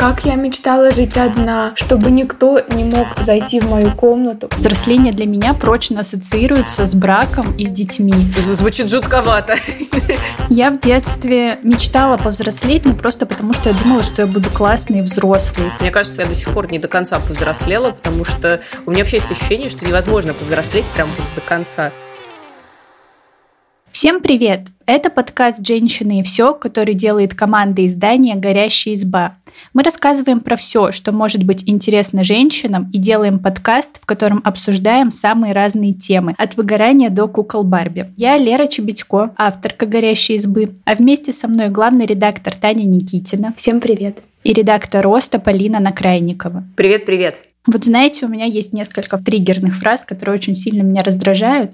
Как я мечтала жить одна, чтобы никто не мог зайти в мою комнату. Взросление для меня прочно ассоциируется с браком и с детьми. Звучит жутковато. Я в детстве мечтала повзрослеть, но просто потому, что я думала, что я буду классной и взрослой. Мне кажется, я до сих пор не до конца повзрослела, потому что у меня вообще есть ощущение, что невозможно повзрослеть прям до конца. Всем привет! Это подкаст «Женщины и все», который делает команда издания «Горящая изба». Мы рассказываем про все, что может быть интересно женщинам, и делаем подкаст, в котором обсуждаем самые разные темы, от выгорания до кукол Барби. Я Лера Чебедько, авторка «Горящей избы», а вместе со мной главный редактор Таня Никитина. Всем привет! И редактор «Роста» Полина Накрайникова. Привет-привет! Вот знаете, у меня есть несколько триггерных фраз, которые очень сильно меня раздражают.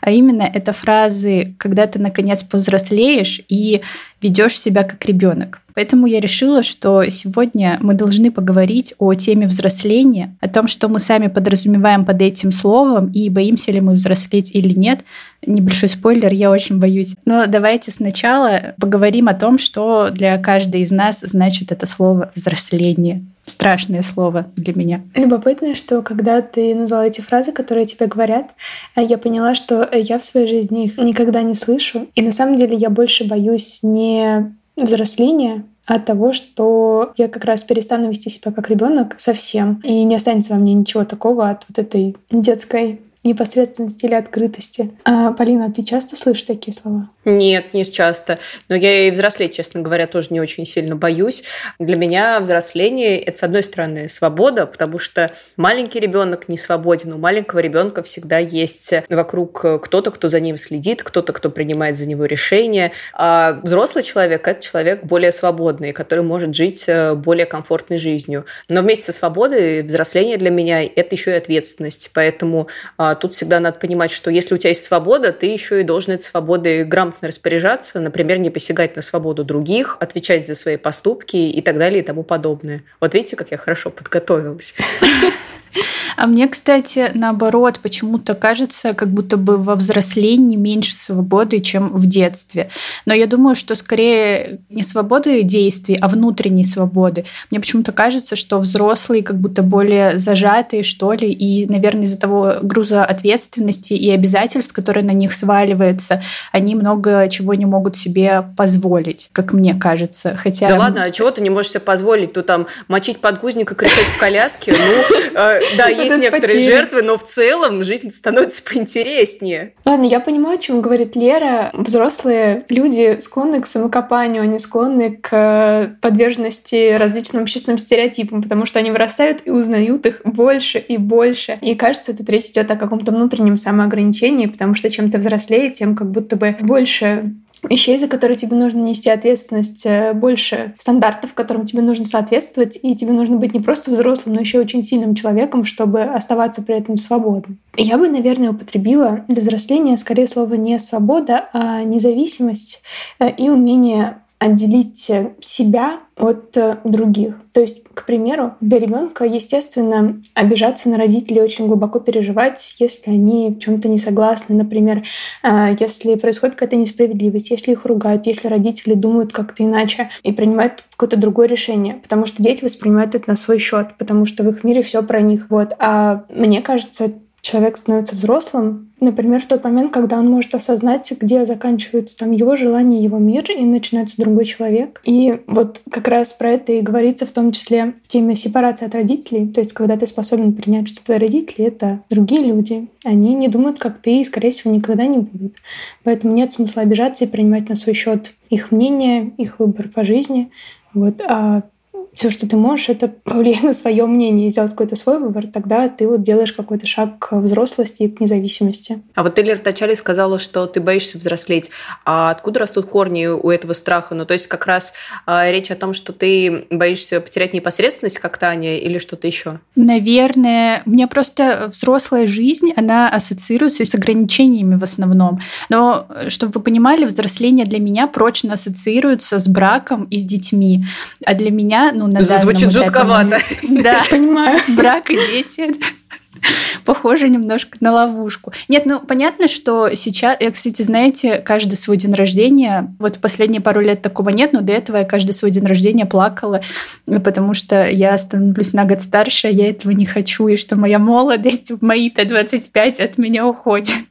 А именно это фразы, когда ты наконец повзрослеешь и ведешь себя как ребенок. Поэтому я решила, что сегодня мы должны поговорить о теме взросления, о том, что мы сами подразумеваем под этим словом и боимся ли мы взрослеть или нет. Небольшой спойлер, я очень боюсь. Но давайте сначала поговорим о том, что для каждой из нас значит это слово взросление. Страшное слово для меня. Любопытно, что когда ты назвала эти фразы, которые тебе говорят, я поняла, что я в своей жизни их никогда не слышу. И на самом деле я больше боюсь не взросления, от того, что я как раз перестану вести себя как ребенок совсем, и не останется во мне ничего такого от вот этой детской непосредственности или открытости. А, Полина, ты часто слышишь такие слова? Нет, не часто. Но я и взрослеть, честно говоря, тоже не очень сильно боюсь. Для меня взросление – это, с одной стороны, свобода, потому что маленький ребенок не свободен. У маленького ребенка всегда есть вокруг кто-то, кто за ним следит, кто-то, кто принимает за него решения. А взрослый человек – это человек более свободный, который может жить э, более комфортной жизнью. Но вместе со свободой взросление для меня – это еще и ответственность. Поэтому а, тут всегда надо понимать, что если у тебя есть свобода, ты еще и должен этой свободой грамотно распоряжаться, например, не посягать на свободу других, отвечать за свои поступки и так далее и тому подобное. Вот видите, как я хорошо подготовилась. А мне, кстати, наоборот, почему-то кажется, как будто бы во взрослении меньше свободы, чем в детстве. Но я думаю, что скорее не свободы действий, а внутренней свободы. Мне почему-то кажется, что взрослые как будто более зажатые, что ли, и, наверное, из-за того груза ответственности и обязательств, которые на них сваливаются, они много чего не могут себе позволить, как мне кажется. Хотя... Да ладно, а чего ты не можешь себе позволить? То там мочить подгузник и кричать в коляске? Ну, э, да, есть некоторые потери. жертвы, но в целом жизнь становится поинтереснее. Ладно, я понимаю, о чем говорит Лера. Взрослые люди склонны к самокопанию, они склонны к подверженности различным общественным стереотипам, потому что они вырастают и узнают их больше и больше. И кажется, тут речь идет о каком-то внутреннем самоограничении, потому что чем ты взрослее, тем как будто бы больше вещей, за которые тебе нужно нести ответственность, э, больше стандартов, которым тебе нужно соответствовать, и тебе нужно быть не просто взрослым, но еще очень сильным человеком, чтобы оставаться при этом свободным. Я бы, наверное, употребила для взросления скорее слово не свобода, а независимость э, и умение отделить себя от э, других. То есть, к примеру, для ребенка, естественно, обижаться на родителей очень глубоко переживать, если они в чем-то не согласны. Например, э, если происходит какая-то несправедливость, если их ругают, если родители думают как-то иначе и принимают какое-то другое решение. Потому что дети воспринимают это на свой счет, потому что в их мире все про них. Вот. А мне кажется, человек становится взрослым, например, в тот момент, когда он может осознать, где заканчивается там его желание, его мир, и начинается другой человек. И вот как раз про это и говорится в том числе в теме сепарации от родителей. То есть, когда ты способен принять, что твои родители — это другие люди, они не думают, как ты, и, скорее всего, никогда не будут. Поэтому нет смысла обижаться и принимать на свой счет их мнение, их выбор по жизни. Вот. А все, что ты можешь, это повлиять на свое мнение и сделать какой-то свой выбор, тогда ты вот делаешь какой-то шаг к взрослости и к независимости. А вот ты, Лер, вначале сказала, что ты боишься взрослеть. А откуда растут корни у этого страха? Ну, то есть как раз а, речь о том, что ты боишься потерять непосредственность, как Таня, или что-то еще? Наверное, у меня просто взрослая жизнь, она ассоциируется с ограничениями в основном. Но, чтобы вы понимали, взросление для меня прочно ассоциируется с браком и с детьми. А для меня, ну, на Звучит жутковато. Да, понимаю. Брак и дети. Похоже немножко на ловушку. Нет, ну понятно, что сейчас, я, кстати, знаете, каждый свой день рождения, вот последние пару лет такого нет, но до этого я каждый свой день рождения плакала, потому что я становлюсь на год старше, я этого не хочу, и что моя молодость в мои-то 25 от меня уходит.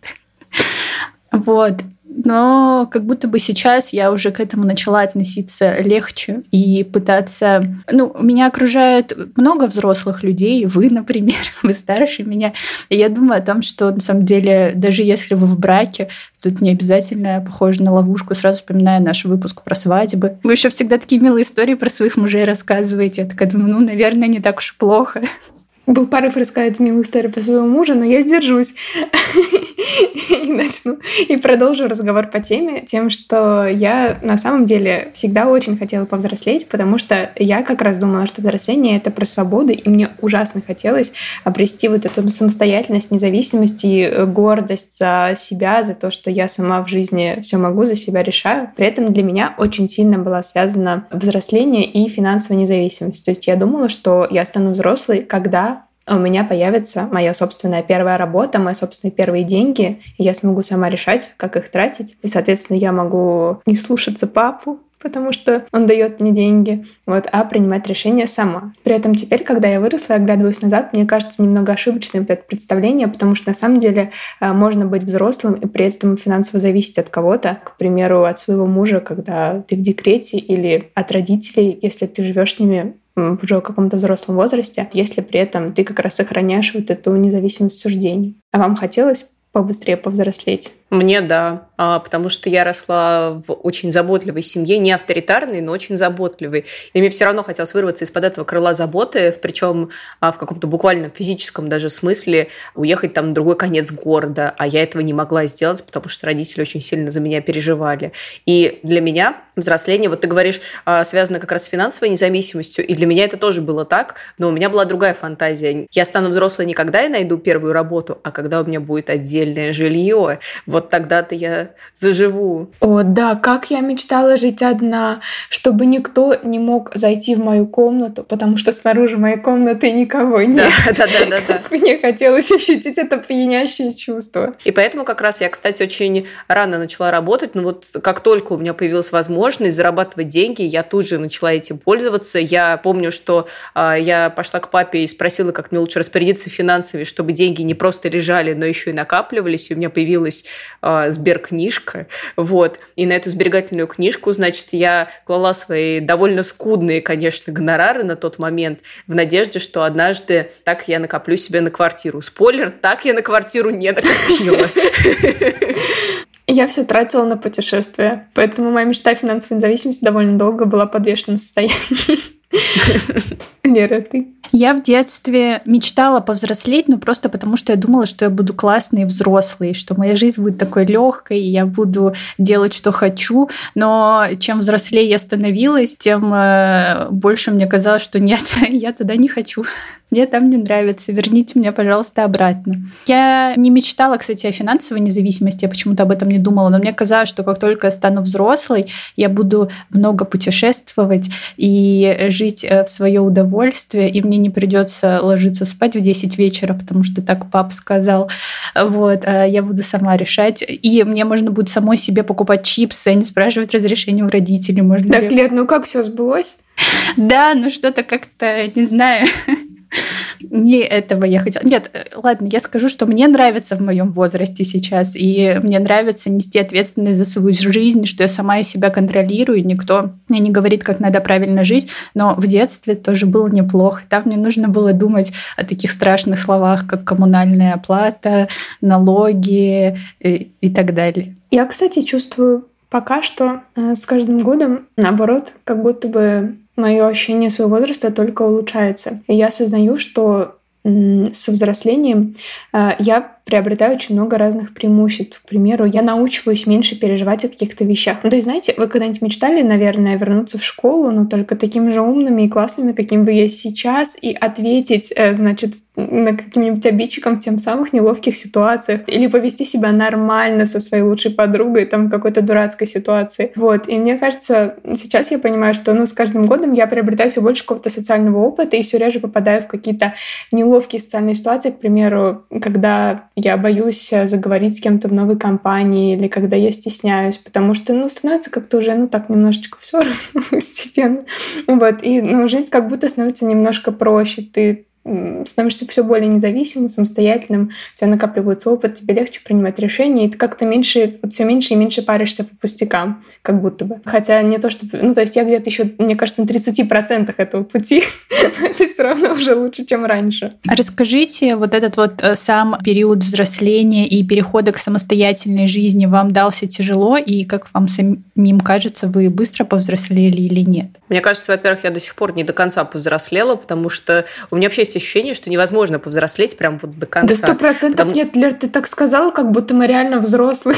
Вот но как будто бы сейчас я уже к этому начала относиться легче и пытаться... Ну, меня окружает много взрослых людей, вы, например, вы старше меня. И я думаю о том, что на самом деле, даже если вы в браке, тут не обязательно похоже на ловушку. Сразу вспоминаю наш выпуск про свадьбы. Вы еще всегда такие милые истории про своих мужей рассказываете. Я такая думаю, ну, наверное, не так уж плохо. Был порыв рассказать милую историю про своего мужа, но я сдержусь и начну. И продолжу разговор по теме тем, что я на самом деле всегда очень хотела повзрослеть, потому что я как раз думала, что взросление — это про свободу, и мне ужасно хотелось обрести вот эту самостоятельность, независимость и гордость за себя, за то, что я сама в жизни все могу, за себя решаю. При этом для меня очень сильно была связана взросление и финансовая независимость. То есть я думала, что я стану взрослой, когда у меня появится моя собственная первая работа, мои собственные первые деньги, и я смогу сама решать, как их тратить. И, соответственно, я могу не слушаться папу, потому что он дает мне деньги, вот, а принимать решения сама. При этом теперь, когда я выросла и оглядываюсь назад, мне кажется немного ошибочным вот это представление, потому что на самом деле э, можно быть взрослым и при этом финансово зависеть от кого-то, к примеру, от своего мужа, когда ты в декрете, или от родителей, если ты живешь с ними уже в каком-то взрослом возрасте, если при этом ты как раз сохраняешь вот эту независимость суждений. А вам хотелось побыстрее повзрослеть? Мне да, а, потому что я росла в очень заботливой семье, не авторитарной, но очень заботливой. И мне все равно хотелось вырваться из-под этого крыла заботы, причем а, в каком-то буквально физическом даже смысле уехать там на другой конец города, а я этого не могла сделать, потому что родители очень сильно за меня переживали. И для меня взросление, вот ты говоришь, а, связано как раз с финансовой независимостью, и для меня это тоже было так, но у меня была другая фантазия. Я стану взрослой не когда я найду первую работу, а когда у меня будет отдельное жилье. Вот вот тогда-то я заживу. О, да, как я мечтала жить одна, чтобы никто не мог зайти в мою комнату, потому что снаружи моей комнаты никого нет. Да, да, да, да. да. Мне хотелось ощутить это пьянящее чувство. И поэтому как раз я, кстати, очень рано начала работать, но вот как только у меня появилась возможность зарабатывать деньги, я тут же начала этим пользоваться. Я помню, что э, я пошла к папе и спросила, как мне лучше распорядиться финансами, чтобы деньги не просто лежали, но еще и накапливались, и у меня появилась э, сберкнижка, вот, и на эту сберегательную книжку, значит, я клала свои довольно скудные, конечно, гонорары на тот момент в надежде, что однажды так я накоплю себе на квартиру. Спойлер, так я на квартиру не накопила. Я все тратила на путешествия, поэтому моя мечта о финансовой независимости довольно долго была в состоянии. Лера, ты? Я в детстве мечтала повзрослеть, но просто потому, что я думала, что я буду классной и взрослой, что моя жизнь будет такой легкой, и я буду делать, что хочу. Но чем взрослее я становилась, тем э, больше мне казалось, что нет, я туда не хочу. Мне там не нравится, верните меня, пожалуйста, обратно. Я не мечтала, кстати, о финансовой независимости, я почему-то об этом не думала, но мне казалось, что как только я стану взрослой, я буду много путешествовать и жить э, в свое удовольствие, и мне не придется ложиться спать в 10 вечера, потому что так пап сказал. Вот, а я буду сама решать. И мне можно будет самой себе покупать чипсы, а не спрашивать разрешения у родителей. Можно так, ли... Лер, ну как все сбылось? Да, ну что-то как-то, не знаю, не этого я хотела. Нет, э, ладно, я скажу, что мне нравится в моем возрасте сейчас, и мне нравится нести ответственность за свою жизнь, что я сама себя контролирую, и никто мне не говорит, как надо правильно жить, но в детстве тоже было неплохо. Там мне нужно было думать о таких страшных словах, как коммунальная оплата, налоги и, и так далее. Я, кстати, чувствую пока что э, с каждым годом, наоборот, как будто бы мое ощущение своего возраста только улучшается. И я осознаю, что со взрослением э, я приобретаю очень много разных преимуществ. К примеру, я научиваюсь меньше переживать о каких-то вещах. Ну, то есть, знаете, вы когда-нибудь мечтали, наверное, вернуться в школу, но только такими же умными и классными, каким вы есть сейчас, и ответить, э, значит, на каким-нибудь обидчиком в тем самых неловких ситуациях. Или повести себя нормально со своей лучшей подругой там какой-то дурацкой ситуации. Вот. И мне кажется, сейчас я понимаю, что ну, с каждым годом я приобретаю все больше какого-то социального опыта и все реже попадаю в какие-то неловкие социальные ситуации. К примеру, когда я боюсь заговорить с кем-то в новой компании или когда я стесняюсь, потому что, ну, становится как-то уже, ну, так немножечко все равно постепенно. Вот. И, ну, жить как будто становится немножко проще. Ты становишься все более независимым, самостоятельным, у тебя накапливается опыт, тебе легче принимать решения, и ты как-то меньше, вот все меньше и меньше паришься по пустякам, как будто бы. Хотя не то, что... Ну, то есть я где-то еще, мне кажется, на 30% этого пути, это все равно уже лучше, чем раньше. Расскажите, вот этот вот э, сам период взросления и перехода к самостоятельной жизни вам дался тяжело, и как вам самим кажется, вы быстро повзрослели или нет? Мне кажется, во-первых, я до сих пор не до конца повзрослела, потому что у меня вообще есть ощущение, что невозможно повзрослеть прям вот до конца. Да сто процентов потому... нет, Лер, ты так сказала, как будто мы реально взрослые.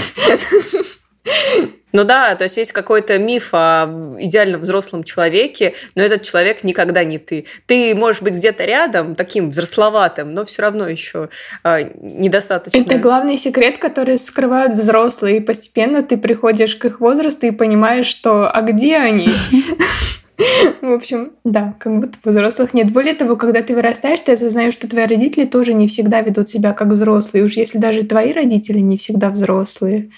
Ну да, то есть есть какой-то миф о идеально взрослом человеке, но этот человек никогда не ты. Ты можешь быть где-то рядом, таким взрословатым, но все равно еще э, недостаточно. Это главный секрет, который скрывают взрослые. И постепенно ты приходишь к их возрасту и понимаешь, что а где они? В общем, да, как будто взрослых нет. Более того, когда ты вырастаешь, ты осознаешь, что твои родители тоже не всегда ведут себя как взрослые. Уж если даже твои родители не всегда взрослые,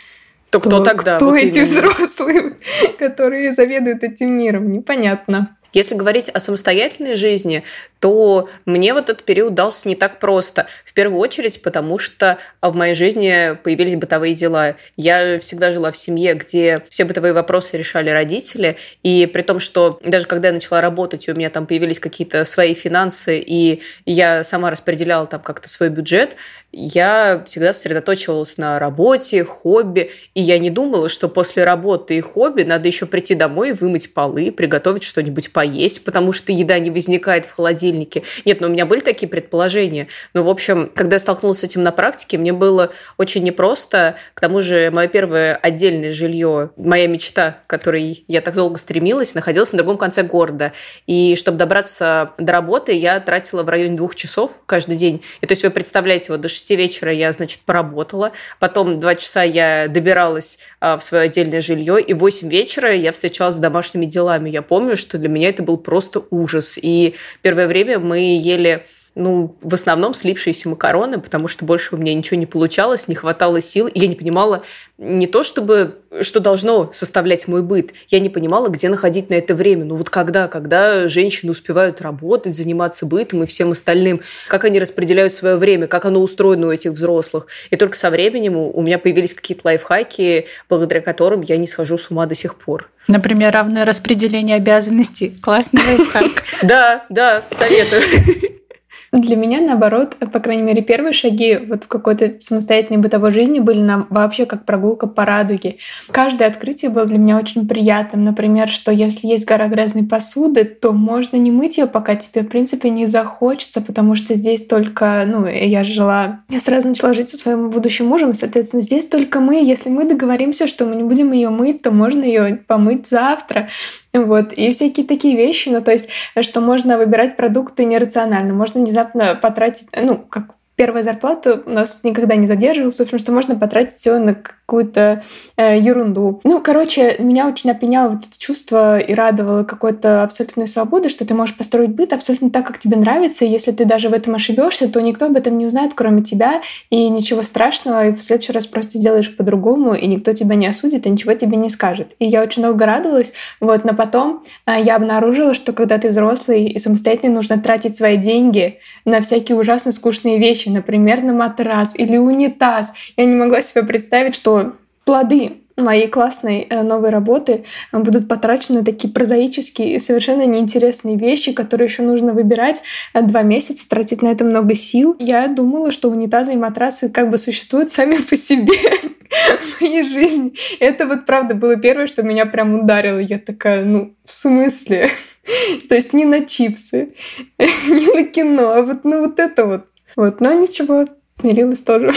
то, то кто тогда? Кто вот эти именно? взрослые, которые заведуют этим миром? Непонятно. Если говорить о самостоятельной жизни, то мне вот этот период дался не так просто. В первую очередь, потому что в моей жизни появились бытовые дела. Я всегда жила в семье, где все бытовые вопросы решали родители, и при том, что даже когда я начала работать, у меня там появились какие-то свои финансы, и я сама распределяла там как-то свой бюджет, я всегда сосредоточивалась на работе, хобби, и я не думала, что после работы и хобби надо еще прийти домой, вымыть полы, приготовить что-нибудь поесть, потому что еда не возникает в холодильнике. Нет, но ну, у меня были такие предположения. Но, в общем, когда я столкнулась с этим на практике, мне было очень непросто. К тому же, мое первое отдельное жилье, моя мечта, к которой я так долго стремилась, находилась на другом конце города. И чтобы добраться до работы, я тратила в районе двух часов каждый день. И то есть вы представляете, вот до 6 вечера я, значит, поработала, потом два часа я добиралась а, в свое отдельное жилье, и в 8 вечера я встречалась с домашними делами. Я помню, что для меня это был просто ужас. И первое время мы ели ну, в основном слипшиеся макароны, потому что больше у меня ничего не получалось, не хватало сил, и я не понимала не то, чтобы что должно составлять мой быт, я не понимала, где находить на это время. Ну вот когда, когда женщины успевают работать, заниматься бытом и всем остальным, как они распределяют свое время, как оно устроено у этих взрослых. И только со временем у меня появились какие-то лайфхаки, благодаря которым я не схожу с ума до сих пор. Например, равное распределение обязанностей. Классный лайфхак. Да, да, советую. Для меня, наоборот, по крайней мере, первые шаги вот в какой-то самостоятельной бытовой жизни были нам вообще как прогулка по радуге. Каждое открытие было для меня очень приятным. Например, что если есть гора грязной посуды, то можно не мыть ее, пока тебе, в принципе, не захочется, потому что здесь только, ну, я жила, я сразу начала жить со своим будущим мужем, соответственно, здесь только мы. Если мы договоримся, что мы не будем ее мыть, то можно ее помыть завтра. Вот, и всякие такие вещи, ну, то есть, что можно выбирать продукты нерационально, можно внезапно потратить, ну, как первая зарплата у нас никогда не задерживалась, в общем, что можно потратить все на какую-то э, ерунду. Ну, короче, меня очень опьяняло вот это чувство и радовало какой-то абсолютной свободы, что ты можешь построить быт абсолютно так, как тебе нравится, и если ты даже в этом ошибешься, то никто об этом не узнает, кроме тебя, и ничего страшного, и в следующий раз просто сделаешь по-другому, и никто тебя не осудит, и ничего тебе не скажет. И я очень долго радовалась, вот, но потом э, я обнаружила, что когда ты взрослый и самостоятельно нужно тратить свои деньги на всякие ужасно скучные вещи, например, на матрас или унитаз. Я не могла себе представить, что плоды моей классной э, новой работы э, будут потрачены такие прозаические и совершенно неинтересные вещи, которые еще нужно выбирать э, два месяца, тратить на это много сил. Я думала, что унитазы и матрасы как бы существуют сами по себе в моей жизни. Это вот правда было первое, что меня прям ударило. Я такая, ну, в смысле? То есть не на чипсы, не на кино, а вот, ну, вот это вот. Вот, но ничего, мирилась тоже.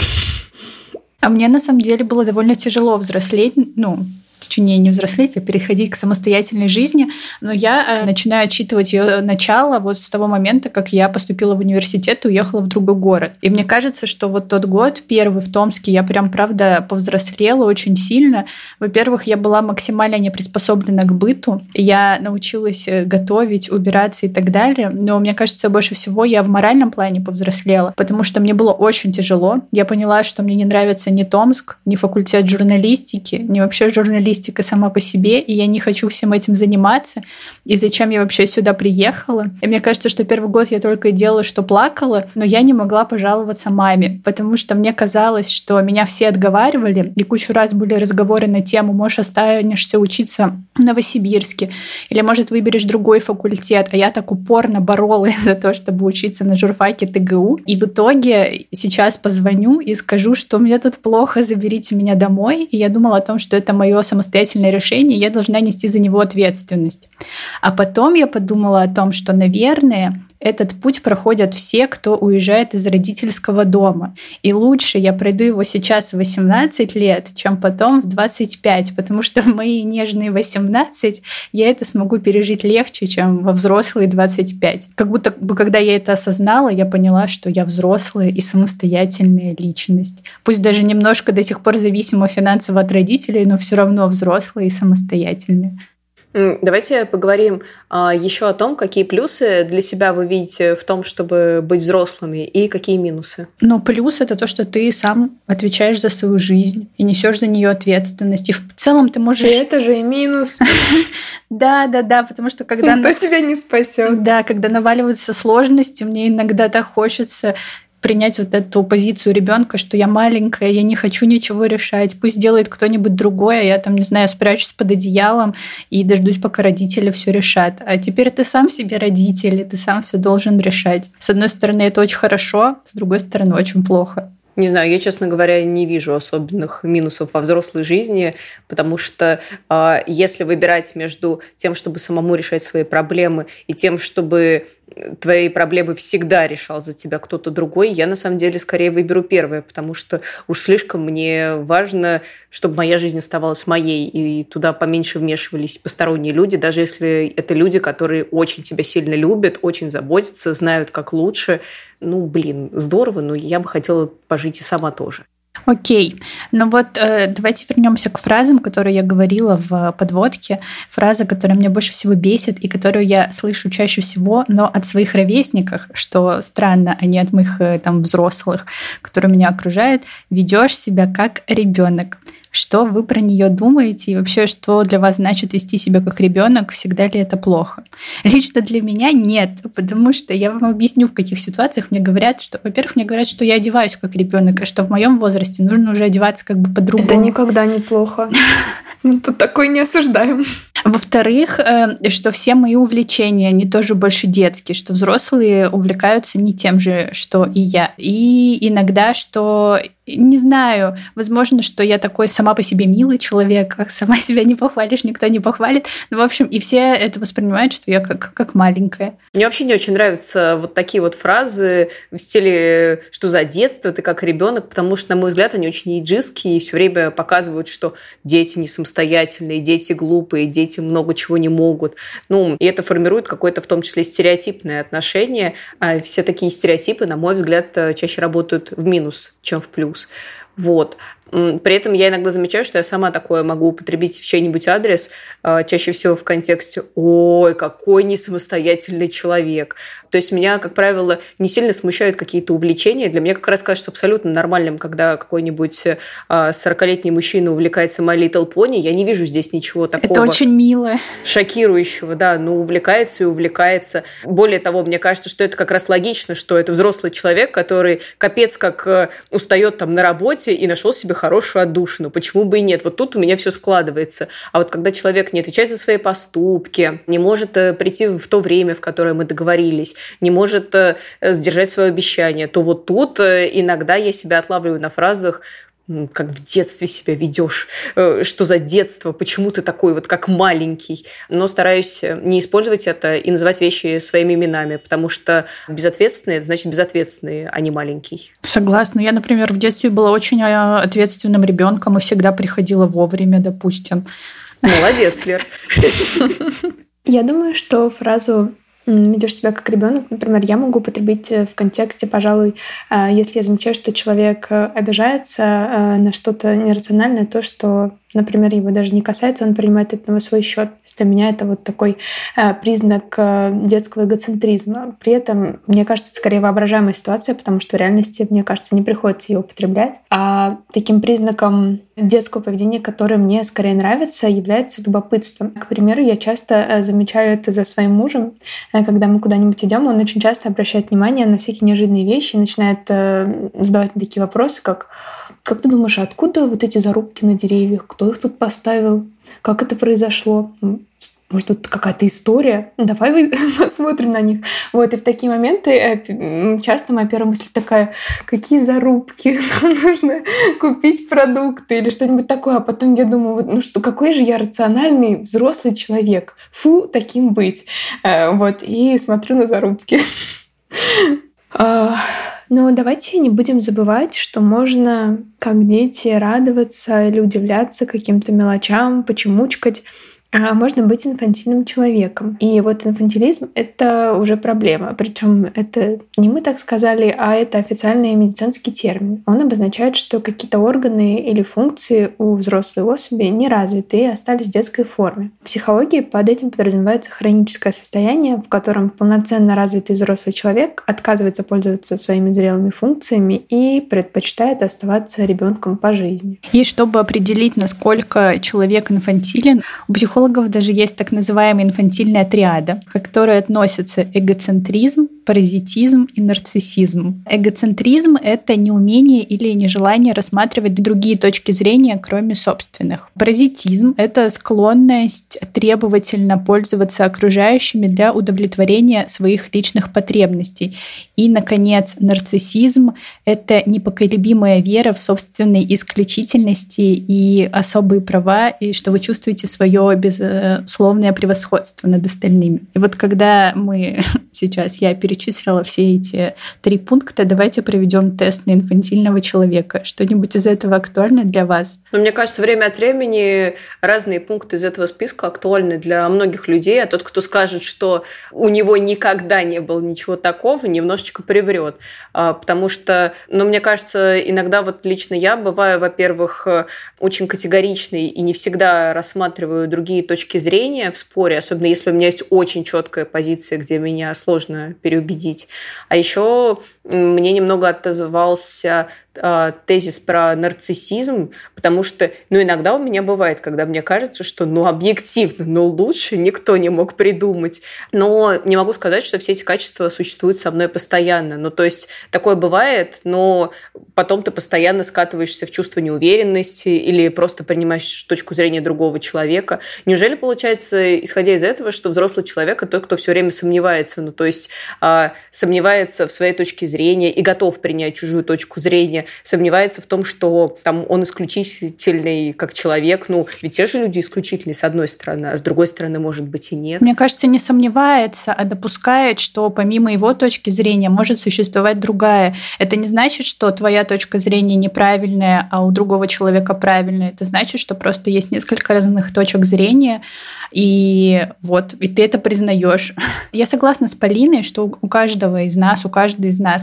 А мне на самом деле было довольно тяжело взрослеть, ну, точнее, не взрослеть, а переходить к самостоятельной жизни. Но я э, начинаю отчитывать ее начало вот с того момента, как я поступила в университет и уехала в другой город. И мне кажется, что вот тот год, первый в Томске, я прям, правда, повзрослела очень сильно. Во-первых, я была максимально не приспособлена к быту. Я научилась э, готовить, убираться и так далее. Но мне кажется, больше всего я в моральном плане повзрослела, потому что мне было очень тяжело. Я поняла, что мне не нравится ни Томск, ни факультет журналистики, ни вообще журналистика журналистика сама по себе, и я не хочу всем этим заниматься. И зачем я вообще сюда приехала? И мне кажется, что первый год я только и делала, что плакала, но я не могла пожаловаться маме, потому что мне казалось, что меня все отговаривали, и кучу раз были разговоры на тему, можешь останешься учиться в Новосибирске, или, может, выберешь другой факультет, а я так упорно боролась за то, чтобы учиться на журфаке ТГУ. И в итоге сейчас позвоню и скажу, что мне тут плохо, заберите меня домой. И я думала о том, что это мое само самостоятельное решение, я должна нести за него ответственность. А потом я подумала о том, что, наверное, этот путь проходят все, кто уезжает из родительского дома. И лучше я пройду его сейчас в 18 лет, чем потом в 25, потому что в мои нежные 18 я это смогу пережить легче, чем во взрослые 25. Как будто бы, когда я это осознала, я поняла, что я взрослая и самостоятельная личность. Пусть даже немножко до сих пор зависима финансово от родителей, но все равно взрослая и самостоятельная. Давайте поговорим а, еще о том, какие плюсы для себя вы видите в том, чтобы быть взрослыми, и какие минусы. Ну, плюс это то, что ты сам отвечаешь за свою жизнь и несешь за нее ответственность. И в целом ты можешь. И это же и минус. Да, да, да, потому что когда... Никто тебя не спасет. Да, когда наваливаются сложности, мне иногда так хочется принять вот эту позицию ребенка, что я маленькая, я не хочу ничего решать, пусть делает кто-нибудь другой, а я там, не знаю, спрячусь под одеялом и дождусь, пока родители все решат. А теперь ты сам себе родитель, и ты сам все должен решать. С одной стороны, это очень хорошо, с другой стороны, очень плохо. Не знаю, я, честно говоря, не вижу особенных минусов во взрослой жизни, потому что э, если выбирать между тем, чтобы самому решать свои проблемы, и тем, чтобы твои проблемы всегда решал за тебя кто-то другой, я на самом деле скорее выберу первое, потому что уж слишком мне важно, чтобы моя жизнь оставалась моей, и туда поменьше вмешивались посторонние люди, даже если это люди, которые очень тебя сильно любят, очень заботятся, знают, как лучше. Ну, блин, здорово, но я бы хотела пожить и сама тоже. Окей. Ну вот э, давайте вернемся к фразам, которые я говорила в подводке. Фраза, которая меня больше всего бесит и которую я слышу чаще всего, но от своих ровесников, что странно, а не от моих э, там взрослых, которые меня окружают. Ведешь себя как ребенок. Что вы про нее думаете и вообще, что для вас значит вести себя как ребенок, всегда ли это плохо? Лично для меня нет, потому что я вам объясню, в каких ситуациях мне говорят, что, во-первых, мне говорят, что я одеваюсь как ребенок, и что в моем возрасте нужно уже одеваться как бы по-другому. Это никогда не плохо. Мы тут такой не осуждаем. Во-вторых, э, что все мои увлечения, они тоже больше детские, что взрослые увлекаются не тем же, что и я. И иногда, что не знаю, возможно, что я такой сама по себе милый человек, как сама себя не похвалишь, никто не похвалит. Ну, в общем, и все это воспринимают, что я как, как маленькая. Мне вообще не очень нравятся вот такие вот фразы в стиле «что за детство, ты как ребенок», потому что, на мой взгляд, они очень иджистские и все время показывают, что дети не самостоятельные, дети глупые, дети много чего не могут. Ну, и это формирует какое-то в том числе стереотипное отношение. А все такие стереотипы, на мой взгляд, чаще работают в минус, чем в плюс. Вот. При этом я иногда замечаю, что я сама такое могу употребить в чей-нибудь адрес, а, чаще всего в контексте «Ой, какой не самостоятельный человек». То есть меня, как правило, не сильно смущают какие-то увлечения. Для меня как раз кажется абсолютно нормальным, когда какой-нибудь 40-летний а, мужчина увлекается My Little Pony. Я не вижу здесь ничего такого... Это очень мило. Шокирующего, да. Ну, увлекается и увлекается. Более того, мне кажется, что это как раз логично, что это взрослый человек, который капец как э, устает там на работе и нашел себе хорошую отдушину. Почему бы и нет? Вот тут у меня все складывается. А вот когда человек не отвечает за свои поступки, не может э, прийти в то время, в которое мы договорились, не может э, сдержать свое обещание, то вот тут э, иногда я себя отлавливаю на фразах как в детстве себя ведешь, э, что за детство, почему ты такой вот как маленький. Но стараюсь не использовать это и называть вещи своими именами, потому что безответственные, это значит безответственные, а не маленький. Согласна. Я, например, в детстве была очень э, ответственным ребенком и всегда приходила вовремя, допустим. Молодец, Лер. Я думаю, что фразу ведешь себя как ребенок, например, я могу употребить э, в контексте, пожалуй, э, если я замечаю, что человек э, обижается на что-то нерациональное, то, что например, его даже не касается, он принимает это на свой счет. Для меня это вот такой э, признак э, детского эгоцентризма. При этом, мне кажется, это скорее воображаемая ситуация, потому что в реальности, мне кажется, не приходится ее употреблять. А таким признаком детского поведения, которое мне скорее нравится, является любопытство. К примеру, я часто э, замечаю это за своим мужем. Когда мы куда-нибудь идем, он очень часто обращает внимание на всякие неожиданные вещи и начинает задавать такие вопросы, как как ты думаешь, откуда вот эти зарубки на деревьях? Кто их тут поставил? Как это произошло? Может, тут какая-то история? Давай посмотрим на них. Вот, и в такие моменты э, часто моя первая мысль такая, какие зарубки? нужно купить продукты или что-нибудь такое. А потом я думаю, ну что, какой же я рациональный взрослый человек. Фу, таким быть. Э, вот, и смотрю на зарубки. Но давайте не будем забывать, что можно, как дети, радоваться или удивляться каким-то мелочам, почемучкать а можно быть инфантильным человеком. И вот инфантилизм — это уже проблема. Причем это не мы так сказали, а это официальный медицинский термин. Он обозначает, что какие-то органы или функции у взрослой особи не развиты и остались в детской форме. В психологии под этим подразумевается хроническое состояние, в котором полноценно развитый взрослый человек отказывается пользоваться своими зрелыми функциями и предпочитает оставаться ребенком по жизни. И чтобы определить, насколько человек инфантилен, у психологов психологов даже есть так называемая инфантильная триада, к которой относятся эгоцентризм, паразитизм и нарциссизм. Эгоцентризм — это неумение или нежелание рассматривать другие точки зрения, кроме собственных. Паразитизм — это склонность требовательно пользоваться окружающими для удовлетворения своих личных потребностей. И, наконец, нарциссизм — это непоколебимая вера в собственной исключительности и особые права, и что вы чувствуете свое безусловное превосходство над остальными. И вот когда мы сейчас, я перечислила все эти три пункта, давайте проведем тест на инфантильного человека. Что-нибудь из этого актуально для вас? Ну, мне кажется, время от времени разные пункты из этого списка актуальны для многих людей, а тот, кто скажет, что у него никогда не было ничего такого, немножечко приврет. А, потому что, ну, мне кажется, иногда вот лично я бываю, во-первых, очень категоричной и не всегда рассматриваю другие точки зрения в споре, особенно если у меня есть очень четкая позиция, где меня сложно переубедить. А еще мне немного отозвался э, тезис про нарциссизм, потому что, ну, иногда у меня бывает, когда мне кажется, что, ну, объективно, ну, лучше никто не мог придумать. Но не могу сказать, что все эти качества существуют со мной постоянно. Ну, то есть такое бывает, но потом ты постоянно скатываешься в чувство неуверенности или просто принимаешь точку зрения другого человека. Неужели получается, исходя из этого, что взрослый человек – это тот, кто все время сомневается, ну, то есть э, сомневается в своей точке зрения и готов принять чужую точку зрения, сомневается в том, что там он исключительный как человек. Ну, ведь те же люди исключительные с одной стороны, а с другой стороны, может быть, и нет. Мне кажется, не сомневается, а допускает, что помимо его точки зрения может существовать другая. Это не значит, что твоя точка зрения неправильная, а у другого человека правильная. Это значит, что просто есть несколько разных точек зрения, и вот, и ты это признаешь. Я согласна с Полиной, что у каждого из нас, у каждой из нас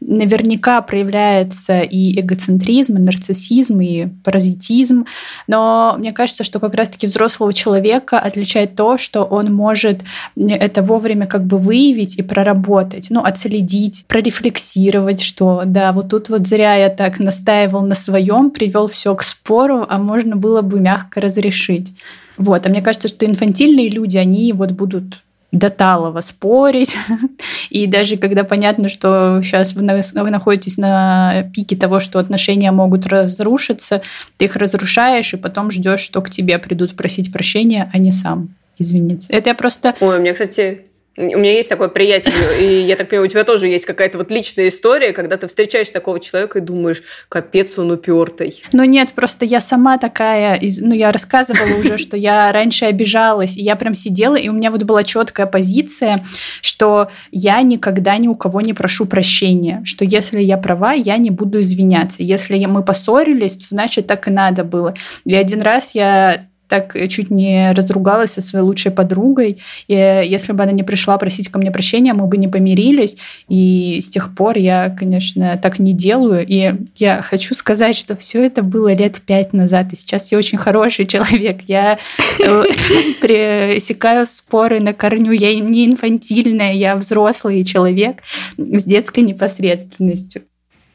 наверняка проявляется и эгоцентризм, и нарциссизм, и паразитизм. Но мне кажется, что как раз-таки взрослого человека отличает то, что он может это вовремя как бы выявить и проработать, ну, отследить, прорефлексировать, что да, вот тут вот зря я так настаивал на своем, привел все к спору, а можно было бы мягко разрешить. Вот. А мне кажется, что инфантильные люди, они вот будут до талого спорить. И даже когда понятно, что сейчас вы находитесь на пике того, что отношения могут разрушиться, ты их разрушаешь, и потом ждешь, что к тебе придут просить прощения, а не сам извиниться. Это я просто... Ой, у меня, кстати, У меня есть такой приятель, и я так понимаю, у тебя тоже есть какая-то вот личная история, когда ты встречаешь такого человека и думаешь, капец, он упертый. Ну нет, просто я сама такая, ну я рассказывала уже, что я раньше обижалась, и я прям сидела, и у меня вот была четкая позиция, что я никогда ни у кого не прошу прощения, что если я права, я не буду извиняться. Если мы поссорились, то значит так и надо было. И один раз я так чуть не разругалась со своей лучшей подругой. И если бы она не пришла просить ко мне прощения, мы бы не помирились. И с тех пор я, конечно, так не делаю. И я хочу сказать, что все это было лет пять назад. И сейчас я очень хороший человек. Я э, пресекаю споры на корню. Я не инфантильная, я взрослый человек с детской непосредственностью.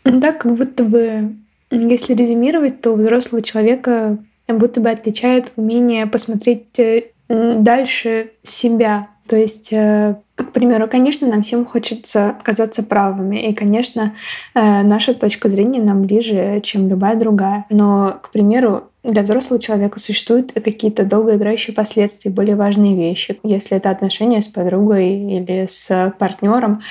Да, как будто бы, если резюмировать, то у взрослого человека будто бы отличает умение посмотреть э, дальше себя. То есть, э, к примеру, конечно, нам всем хочется оказаться правыми, и, конечно, э, наша точка зрения нам ближе, чем любая другая. Но, к примеру, для взрослого человека существуют какие-то долгоиграющие последствия, более важные вещи. Если это отношения с подругой или с партнером,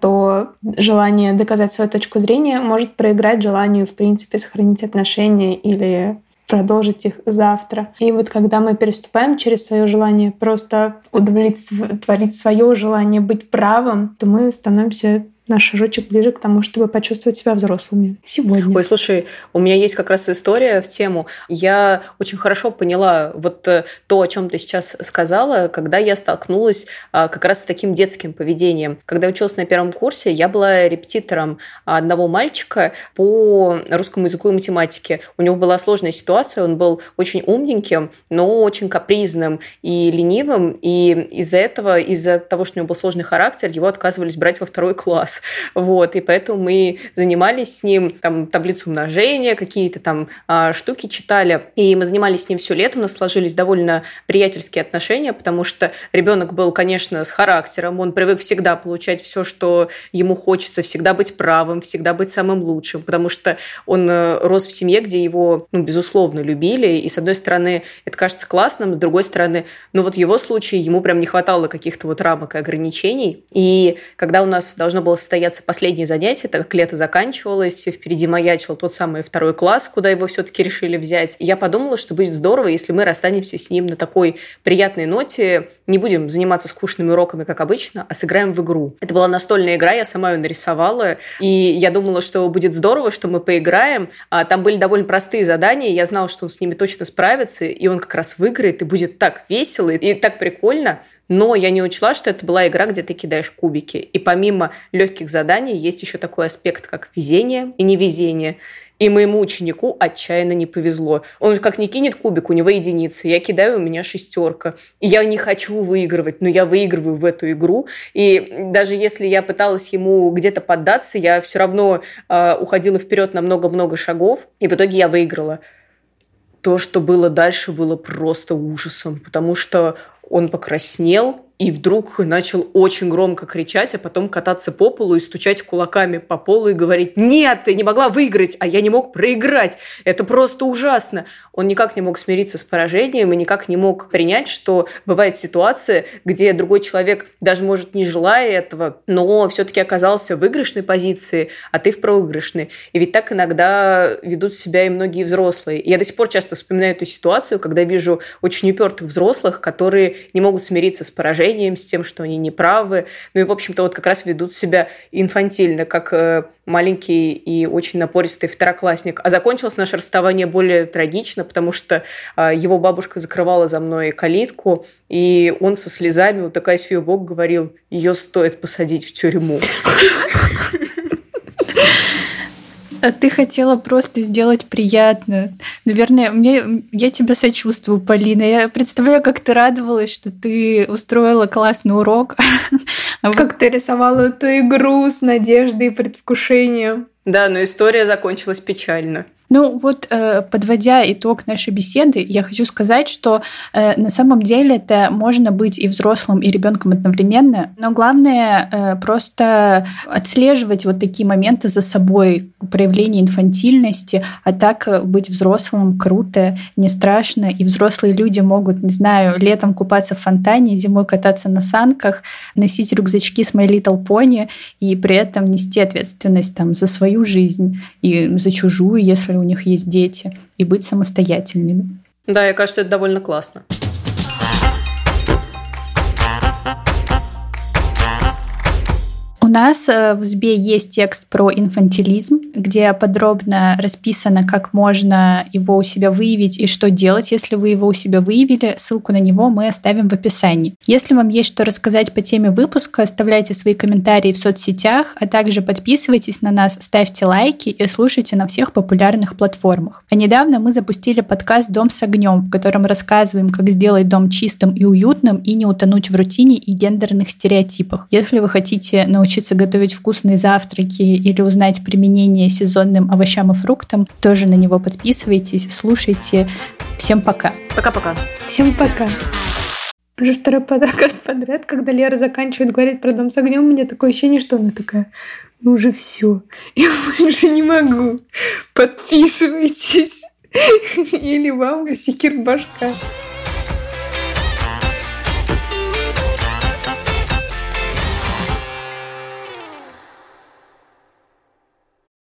то желание доказать свою точку зрения может проиграть желанию, в принципе, сохранить отношения или продолжить их завтра. И вот когда мы переступаем через свое желание просто удовлетворить свое желание быть правым, то мы становимся на шажочек ближе к тому, чтобы почувствовать себя взрослыми сегодня. Ой, слушай, у меня есть как раз история в тему. Я очень хорошо поняла вот э, то, о чем ты сейчас сказала, когда я столкнулась а, как раз с таким детским поведением. Когда училась на первом курсе, я была репетитором одного мальчика по русскому языку и математике. У него была сложная ситуация, он был очень умненьким, но очень капризным и ленивым, и из-за этого, из-за того, что у него был сложный характер, его отказывались брать во второй класс Вот, и поэтому мы занимались с ним там таблицу умножения, какие-то там а, штуки читали. И мы занимались с ним все лето, у нас сложились довольно приятельские отношения, потому что ребенок был, конечно, с характером, он привык всегда получать все, что ему хочется, всегда быть правым, всегда быть самым лучшим, потому что он э, рос в семье, где его, ну, безусловно, любили, и с одной стороны, это кажется классным, с другой стороны, ну вот в его случае ему прям не хватало каких-то вот рамок и ограничений, и когда у нас должно было состояться последнее занятие, так как лето заканчивалось, впереди маячил тот самый второй класс, куда его все-таки решили взять. Я подумала, что будет здорово, если мы расстанемся с ним на такой приятной ноте, не будем заниматься скучными уроками, как обычно, а сыграем в игру. Это была настольная игра, я сама ее нарисовала, и я думала, что будет здорово, что мы поиграем. А там были довольно простые задания, я знала, что он с ними точно справится, и он как раз выиграет, и будет так весело, и так прикольно. Но я не учла, что это была игра, где ты кидаешь кубики. И помимо легких заданий есть еще такой аспект, как везение и невезение. И моему ученику отчаянно не повезло. Он как не кинет кубик, у него единица. Я кидаю, у меня шестерка. И я не хочу выигрывать, но я выигрываю в эту игру. И даже если я пыталась ему где-то поддаться, я все равно э, уходила вперед на много-много шагов. И в итоге я выиграла то, что было дальше, было просто ужасом, потому что он покраснел, и вдруг начал очень громко кричать, а потом кататься по полу и стучать кулаками по полу и говорить «Нет, ты не могла выиграть, а я не мог проиграть! Это просто ужасно!» Он никак не мог смириться с поражением и никак не мог принять, что бывает ситуация, где другой человек, даже может не желая этого, но все-таки оказался в выигрышной позиции, а ты в проигрышной. И ведь так иногда ведут себя и многие взрослые. Я до сих пор часто вспоминаю эту ситуацию, когда вижу очень упертых взрослых, которые не могут смириться с поражением, сожалением, с тем, что они неправы. Ну и, в общем-то, вот как раз ведут себя инфантильно, как э, маленький и очень напористый второклассник. А закончилось наше расставание более трагично, потому что э, его бабушка закрывала за мной калитку, и он со слезами, вот такая София Бог говорил, ее стоит посадить в тюрьму. А ты хотела просто сделать приятно. Наверное, мне, я тебя сочувствую, Полина. Я представляю, как ты радовалась, что ты устроила классный урок. А как ты рисовала эту игру с надеждой и предвкушением. Да, но история закончилась печально. Ну вот, э, подводя итог нашей беседы, я хочу сказать, что э, на самом деле это можно быть и взрослым, и ребенком одновременно, но главное э, просто отслеживать вот такие моменты за собой, проявление инфантильности, а так быть взрослым круто, не страшно, и взрослые люди могут, не знаю, летом купаться в фонтане, зимой кататься на санках, носить рюкзачки с My Little Pony и при этом нести ответственность там за свою жизнь и за чужую, если у них есть дети, и быть самостоятельными. Да, я кажется, это довольно классно. Нас э, в СБЕ есть текст про инфантилизм, где подробно расписано, как можно его у себя выявить и что делать, если вы его у себя выявили. Ссылку на него мы оставим в описании. Если вам есть что рассказать по теме выпуска, оставляйте свои комментарии в соцсетях, а также подписывайтесь на нас, ставьте лайки и слушайте на всех популярных платформах. А недавно мы запустили подкаст «Дом с огнем», в котором рассказываем, как сделать дом чистым и уютным и не утонуть в рутине и гендерных стереотипах. Если вы хотите научиться научиться готовить вкусные завтраки или узнать применение сезонным овощам и фруктам, тоже на него подписывайтесь, слушайте. Всем пока. Пока-пока. Всем пока. Уже второй подкаст подряд, когда Лера заканчивает говорить про дом с огнем, у меня такое ощущение, что она такая, ну уже все, я больше не могу. Подписывайтесь. Или вам секир башка.